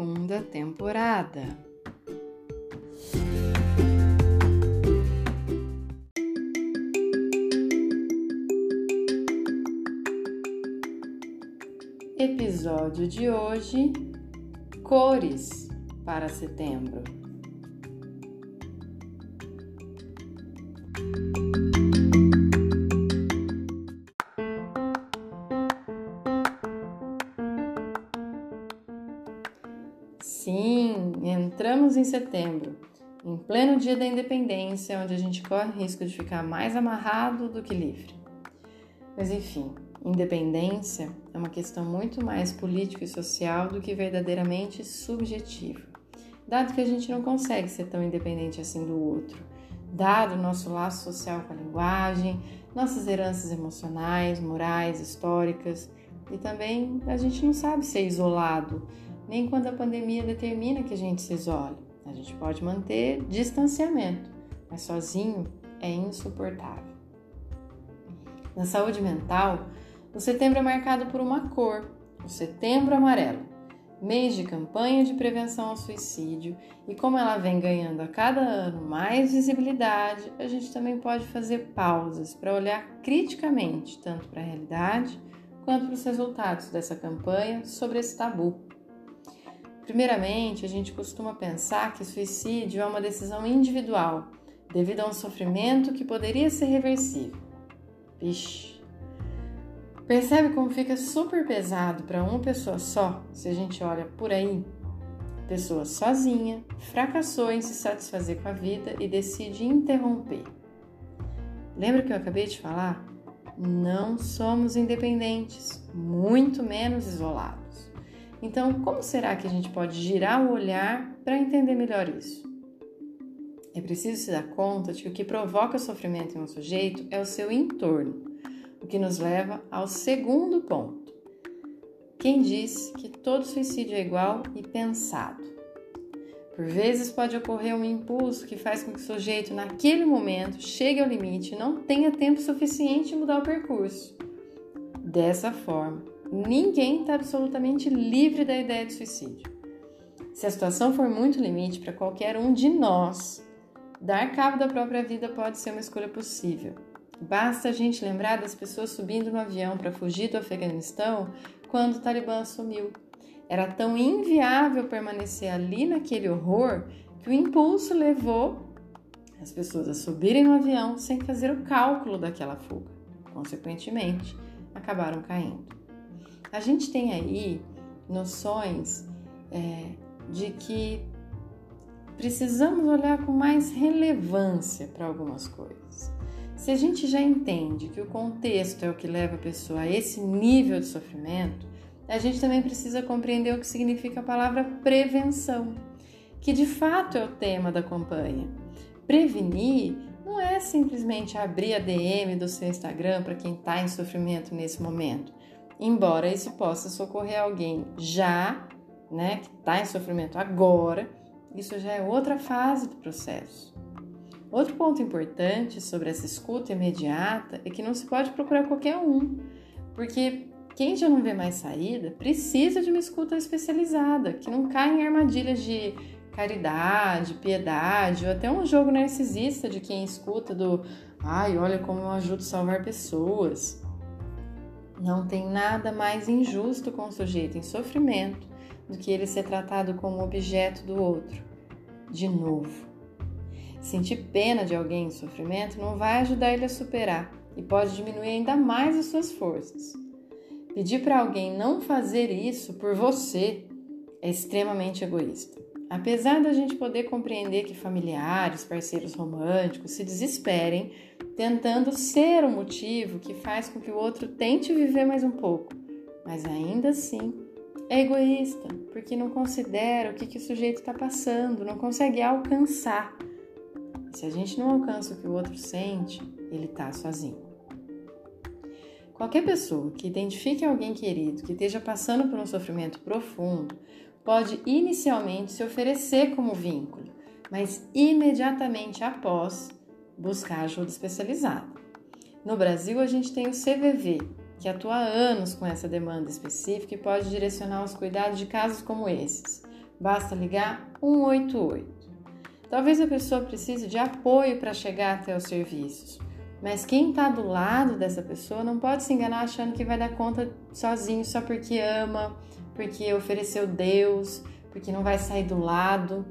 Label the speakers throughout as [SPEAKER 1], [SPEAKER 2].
[SPEAKER 1] Segunda temporada. Episódio de hoje: Cores para setembro. Em setembro, em pleno dia da independência, onde a gente corre risco de ficar mais amarrado do que livre. Mas enfim, independência é uma questão muito mais política e social do que verdadeiramente subjetiva, dado que a gente não consegue ser tão independente assim do outro, dado o nosso laço social com a linguagem, nossas heranças emocionais, morais, históricas, e também a gente não sabe ser isolado nem quando a pandemia determina que a gente se isole. A gente pode manter distanciamento, mas sozinho é insuportável. Na saúde mental, o setembro é marcado por uma cor, o setembro amarelo, mês de campanha de prevenção ao suicídio, e como ela vem ganhando a cada ano mais visibilidade, a gente também pode fazer pausas para olhar criticamente tanto para a realidade quanto para os resultados dessa campanha sobre esse tabu. Primeiramente, a gente costuma pensar que suicídio é uma decisão individual, devido a um sofrimento que poderia ser reversível. Vixe! Percebe como fica super pesado para uma pessoa só se a gente olha por aí? Pessoa sozinha, fracassou em se satisfazer com a vida e decide interromper. Lembra que eu acabei de falar? Não somos independentes, muito menos isolados. Então, como será que a gente pode girar o olhar para entender melhor isso? É preciso se dar conta de que o que provoca sofrimento em um sujeito é o seu entorno, o que nos leva ao segundo ponto. Quem disse que todo suicídio é igual e pensado? Por vezes pode ocorrer um impulso que faz com que o sujeito, naquele momento, chegue ao limite e não tenha tempo suficiente de mudar o percurso. Dessa forma, Ninguém está absolutamente livre da ideia de suicídio. Se a situação for muito limite para qualquer um de nós, dar cabo da própria vida pode ser uma escolha possível. Basta a gente lembrar das pessoas subindo no avião para fugir do Afeganistão quando o Talibã assumiu. Era tão inviável permanecer ali naquele horror que o impulso levou as pessoas a subirem no avião sem fazer o cálculo daquela fuga. Consequentemente, acabaram caindo. A gente tem aí noções é, de que precisamos olhar com mais relevância para algumas coisas. Se a gente já entende que o contexto é o que leva a pessoa a esse nível de sofrimento, a gente também precisa compreender o que significa a palavra prevenção, que de fato é o tema da campanha. Prevenir não é simplesmente abrir a DM do seu Instagram para quem está em sofrimento nesse momento embora isso possa socorrer alguém já, né, que está em sofrimento agora, isso já é outra fase do processo. Outro ponto importante sobre essa escuta imediata é que não se pode procurar qualquer um, porque quem já não vê mais saída precisa de uma escuta especializada, que não cai em armadilhas de caridade, piedade, ou até um jogo narcisista de quem escuta do ai, olha como eu ajudo a salvar pessoas. Não tem nada mais injusto com o sujeito em sofrimento do que ele ser tratado como objeto do outro. De novo. Sentir pena de alguém em sofrimento não vai ajudar ele a superar e pode diminuir ainda mais as suas forças. Pedir para alguém não fazer isso por você é extremamente egoísta. Apesar da gente poder compreender que familiares, parceiros românticos se desesperem tentando ser o motivo que faz com que o outro tente viver mais um pouco, mas ainda assim é egoísta, porque não considera o que, que o sujeito está passando, não consegue alcançar. Se a gente não alcança o que o outro sente, ele está sozinho. Qualquer pessoa que identifique alguém querido que esteja passando por um sofrimento profundo pode inicialmente se oferecer como vínculo, mas imediatamente após buscar ajuda especializada. No Brasil, a gente tem o CVV, que atua há anos com essa demanda específica e pode direcionar os cuidados de casos como esses. Basta ligar 188. Talvez a pessoa precise de apoio para chegar até os serviços, mas quem está do lado dessa pessoa não pode se enganar achando que vai dar conta sozinho só porque ama, porque ofereceu Deus, porque não vai sair do lado.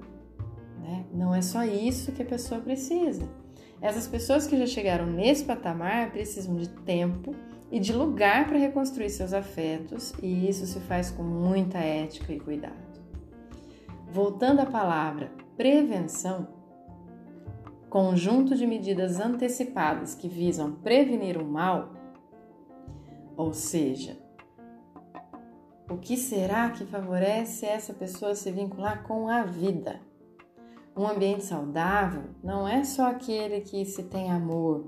[SPEAKER 1] Né? Não é só isso que a pessoa precisa. Essas pessoas que já chegaram nesse patamar precisam de tempo e de lugar para reconstruir seus afetos, e isso se faz com muita ética e cuidado. Voltando à palavra prevenção, conjunto de medidas antecipadas que visam prevenir o mal, ou seja, o que será que favorece essa pessoa se vincular com a vida? Um ambiente saudável não é só aquele que se tem amor,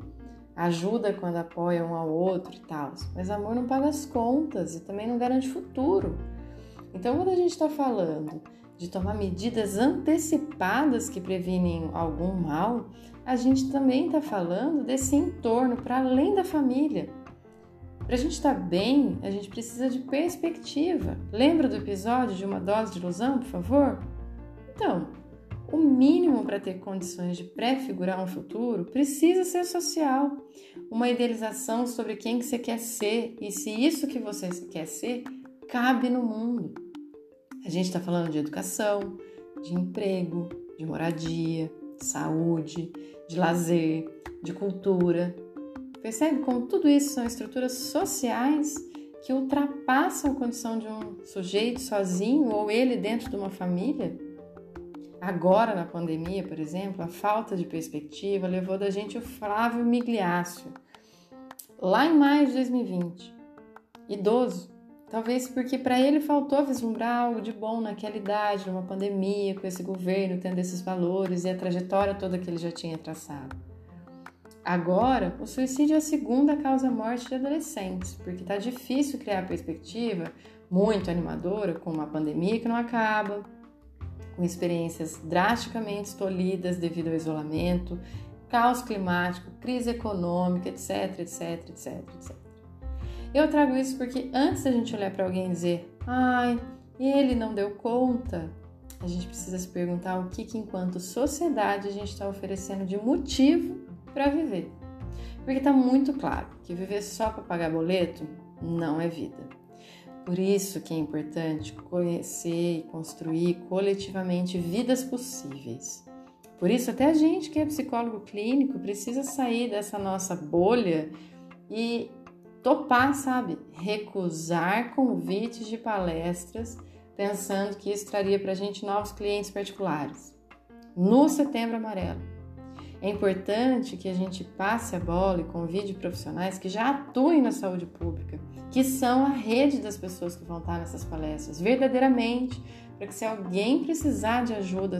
[SPEAKER 1] ajuda quando apoia um ao outro e tal, mas amor não paga as contas e também não garante futuro. Então, quando a gente está falando de tomar medidas antecipadas que previnem algum mal, a gente também está falando desse entorno para além da família. Para a gente estar tá bem, a gente precisa de perspectiva. Lembra do episódio de uma dose de ilusão, por favor? Então, o mínimo para ter condições de prefigurar um futuro precisa ser social. Uma idealização sobre quem que você quer ser e se isso que você quer ser cabe no mundo. A gente está falando de educação, de emprego, de moradia, de saúde, de lazer, de cultura. Percebe como tudo isso são estruturas sociais que ultrapassam a condição de um sujeito sozinho ou ele dentro de uma família? Agora, na pandemia, por exemplo, a falta de perspectiva levou da gente o Flávio Migliácio, lá em maio de 2020, idoso, talvez porque para ele faltou vislumbrar algo de bom naquela idade, numa pandemia, com esse governo tendo esses valores e a trajetória toda que ele já tinha traçado. Agora, o suicídio é a segunda causa-morte de adolescentes, porque está difícil criar perspectiva muito animadora com uma pandemia que não acaba, com experiências drasticamente tolhidas devido ao isolamento, caos climático, crise econômica, etc, etc, etc, etc. Eu trago isso porque antes da gente olhar para alguém e dizer, ai, ele não deu conta, a gente precisa se perguntar o que, que enquanto sociedade, a gente está oferecendo de motivo para viver. Porque está muito claro que viver só para pagar boleto não é vida. Por isso que é importante conhecer e construir coletivamente vidas possíveis. Por isso, até a gente que é psicólogo clínico precisa sair dessa nossa bolha e topar, sabe? Recusar convites de palestras pensando que isso traria para a gente novos clientes particulares. No Setembro Amarelo, é importante que a gente passe a bola e convide profissionais que já atuem na saúde pública, que são a rede das pessoas que vão estar nessas palestras, verdadeiramente, para que se alguém precisar de ajuda,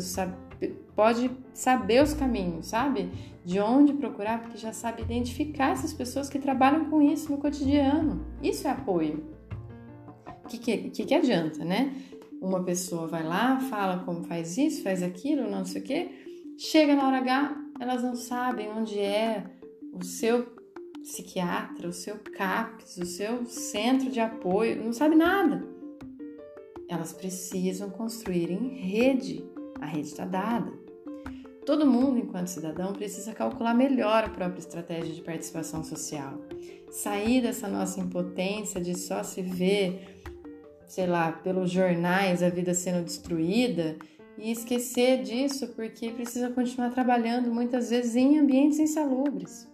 [SPEAKER 1] pode saber os caminhos, sabe? De onde procurar, porque já sabe identificar essas pessoas que trabalham com isso no cotidiano. Isso é apoio. O que, que, que, que adianta, né? Uma pessoa vai lá, fala como faz isso, faz aquilo, não sei o quê, chega na hora H, elas não sabem onde é o seu psiquiatra, o seu CAPS, o seu centro de apoio, não sabe nada. Elas precisam construir em rede. A rede está dada. Todo mundo, enquanto cidadão, precisa calcular melhor a própria estratégia de participação social. Sair dessa nossa impotência de só se ver, sei lá, pelos jornais a vida sendo destruída e esquecer disso porque precisa continuar trabalhando muitas vezes em ambientes insalubres.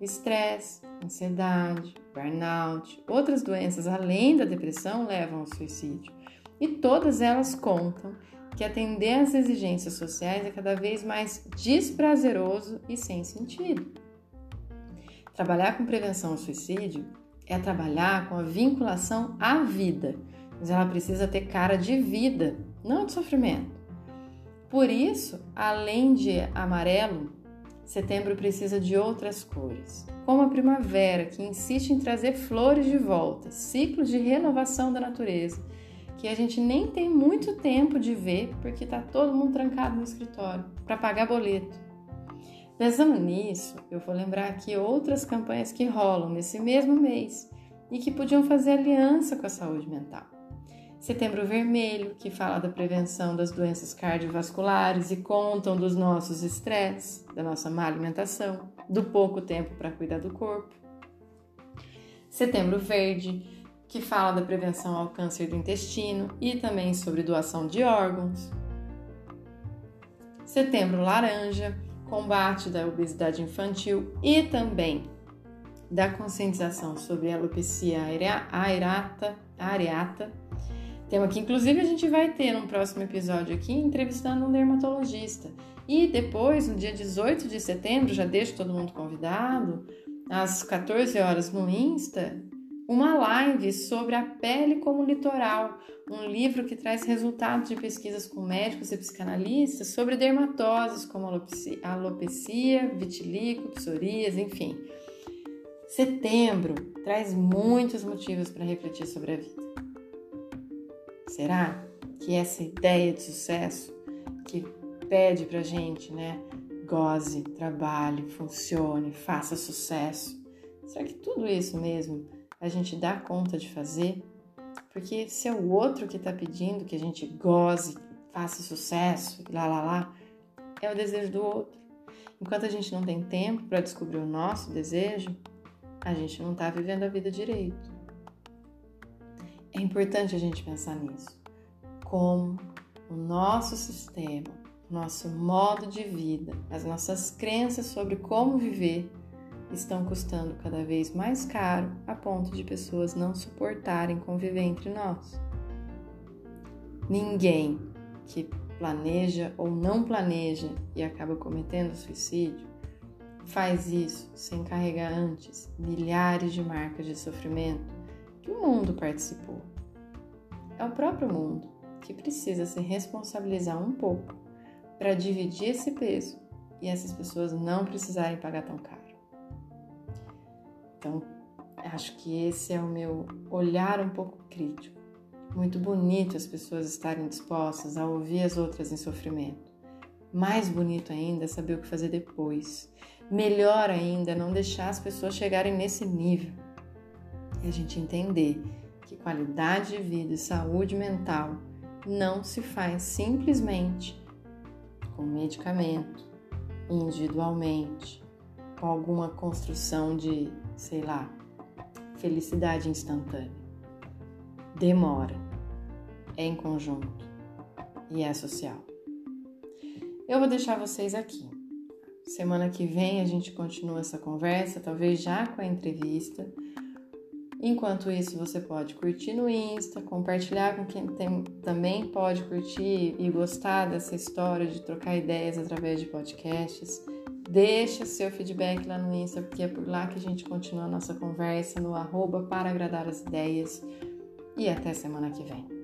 [SPEAKER 1] Estresse, ansiedade, burnout, outras doenças além da depressão levam ao suicídio. E todas elas contam que atender às exigências sociais é cada vez mais desprazeroso e sem sentido. Trabalhar com prevenção ao suicídio é trabalhar com a vinculação à vida, mas ela precisa ter cara de vida, não de sofrimento. Por isso, além de amarelo, setembro precisa de outras cores, como a primavera, que insiste em trazer flores de volta, ciclo de renovação da natureza, que a gente nem tem muito tempo de ver porque está todo mundo trancado no escritório para pagar boleto. Pensando nisso, eu vou lembrar aqui outras campanhas que rolam nesse mesmo mês e que podiam fazer aliança com a saúde mental. Setembro Vermelho, que fala da prevenção das doenças cardiovasculares e contam dos nossos estresses, da nossa má alimentação, do pouco tempo para cuidar do corpo. Setembro Verde, que fala da prevenção ao câncer do intestino e também sobre doação de órgãos. Setembro Laranja, combate da obesidade infantil e também da conscientização sobre a alopecia areata, areata, tema que inclusive a gente vai ter num próximo episódio aqui, entrevistando um dermatologista. E depois, no dia 18 de setembro, já deixo todo mundo convidado, às 14 horas no Insta, uma live sobre a pele como litoral, um livro que traz resultados de pesquisas com médicos e psicanalistas sobre dermatoses como alopecia, vitiligo, psorias, enfim. Setembro traz muitos motivos para refletir sobre a vida. Será que essa ideia de sucesso que pede pra gente, né? Goze, trabalhe, funcione, faça sucesso. Será que tudo isso mesmo a gente dá conta de fazer, porque se é o outro que está pedindo que a gente goze, faça sucesso, lá lá lá, é o desejo do outro. Enquanto a gente não tem tempo para descobrir o nosso desejo, a gente não está vivendo a vida direito. É importante a gente pensar nisso. Como o nosso sistema, nosso modo de vida, as nossas crenças sobre como viver estão custando cada vez mais caro a ponto de pessoas não suportarem conviver entre nós. Ninguém que planeja ou não planeja e acaba cometendo suicídio faz isso sem carregar antes milhares de marcas de sofrimento que o mundo participou. É o próprio mundo que precisa se responsabilizar um pouco para dividir esse peso e essas pessoas não precisarem pagar tão caro. Então, acho que esse é o meu olhar um pouco crítico. Muito bonito as pessoas estarem dispostas a ouvir as outras em sofrimento. Mais bonito ainda é saber o que fazer depois. Melhor ainda é não deixar as pessoas chegarem nesse nível. E a gente entender que qualidade de vida e saúde mental não se faz simplesmente com medicamento, individualmente, com alguma construção de sei lá, felicidade instantânea. Demora, é em conjunto e é social. Eu vou deixar vocês aqui. Semana que vem a gente continua essa conversa, talvez já com a entrevista. Enquanto isso, você pode curtir no Insta, compartilhar com quem tem, também pode curtir e gostar dessa história de trocar ideias através de podcasts. Deixa seu feedback lá no Insta, porque é por lá que a gente continua a nossa conversa no arroba para agradar as ideias. E até semana que vem.